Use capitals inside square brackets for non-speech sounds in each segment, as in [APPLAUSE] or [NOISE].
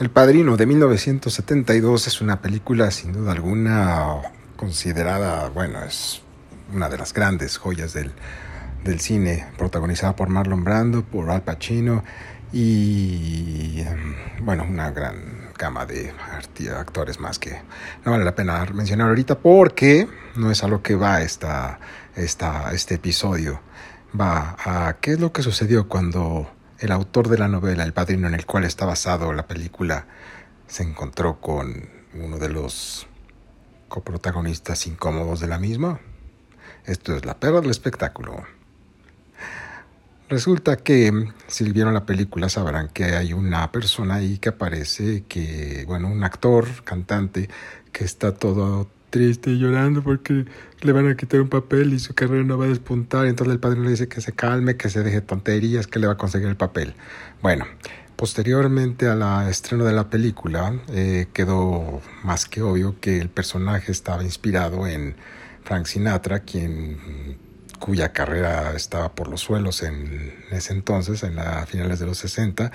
El Padrino de 1972 es una película sin duda alguna considerada, bueno, es una de las grandes joyas del, del cine, protagonizada por Marlon Brando, por Al Pacino y, bueno, una gran gama de actores más que no vale la pena mencionar ahorita porque no es a lo que va esta, esta, este episodio. Va a qué es lo que sucedió cuando el autor de la novela, el padrino en el cual está basado la película, se encontró con uno de los coprotagonistas incómodos de la misma. Esto es la perra del espectáculo. Resulta que si vieron la película sabrán que hay una persona ahí que aparece, que, bueno, un actor, cantante, que está todo triste y llorando porque le van a quitar un papel y su carrera no va a despuntar. Entonces el padre le dice que se calme, que se deje tonterías, que le va a conseguir el papel. Bueno, posteriormente a la estreno de la película eh, quedó más que obvio que el personaje estaba inspirado en Frank Sinatra, quien cuya carrera estaba por los suelos en ese entonces, en las finales de los 60,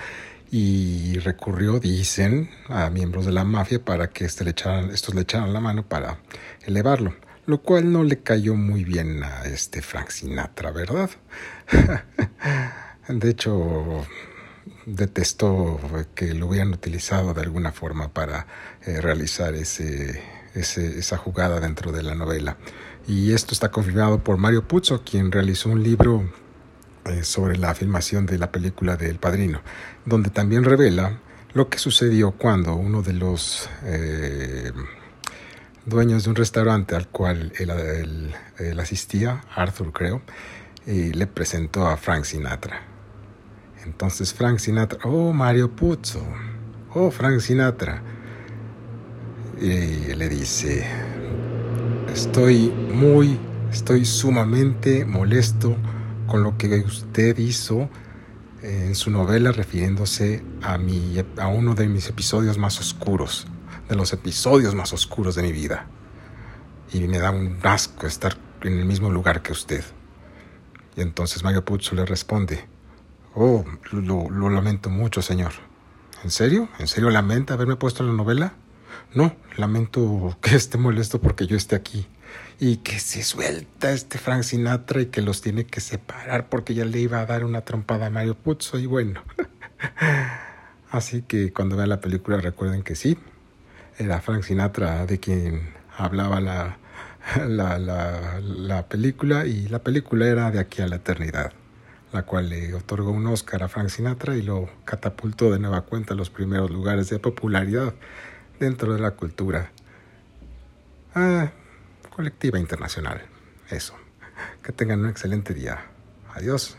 y recurrió, dicen, a miembros de la mafia para que este le echaran, estos le echaran la mano para elevarlo, lo cual no le cayó muy bien a este Frank Sinatra, ¿verdad? [LAUGHS] de hecho, detestó que lo hubieran utilizado de alguna forma para eh, realizar ese, esa jugada dentro de la novela. Y esto está confirmado por Mario Puzo, quien realizó un libro eh, sobre la filmación de la película de El Padrino, donde también revela lo que sucedió cuando uno de los eh, dueños de un restaurante al cual él, asistía, Arthur creo, y le presentó a Frank Sinatra. Entonces Frank Sinatra, oh Mario Puzo, oh Frank Sinatra, y le dice, estoy muy, estoy sumamente molesto con lo que usted hizo en su novela refiriéndose a, mi, a uno de mis episodios más oscuros, de los episodios más oscuros de mi vida. Y me da un asco estar en el mismo lugar que usted. Y entonces Mario Puzo le responde, oh, lo, lo lamento mucho, señor. ¿En serio? ¿En serio lamenta haberme puesto en la novela? No, lamento [LAUGHS] que esté molesto porque yo esté aquí y que se suelta este Frank Sinatra y que los tiene que separar porque ya le iba a dar una trompada a Mario Puzo y bueno. [LAUGHS] Así que cuando vean la película recuerden que sí, era Frank Sinatra de quien hablaba la, [LAUGHS] la, la, la película y la película era de aquí a la eternidad, la cual le otorgó un Oscar a Frank Sinatra y lo catapultó de nueva cuenta a los primeros lugares de popularidad dentro de la cultura. Ah, colectiva internacional. Eso. Que tengan un excelente día. Adiós.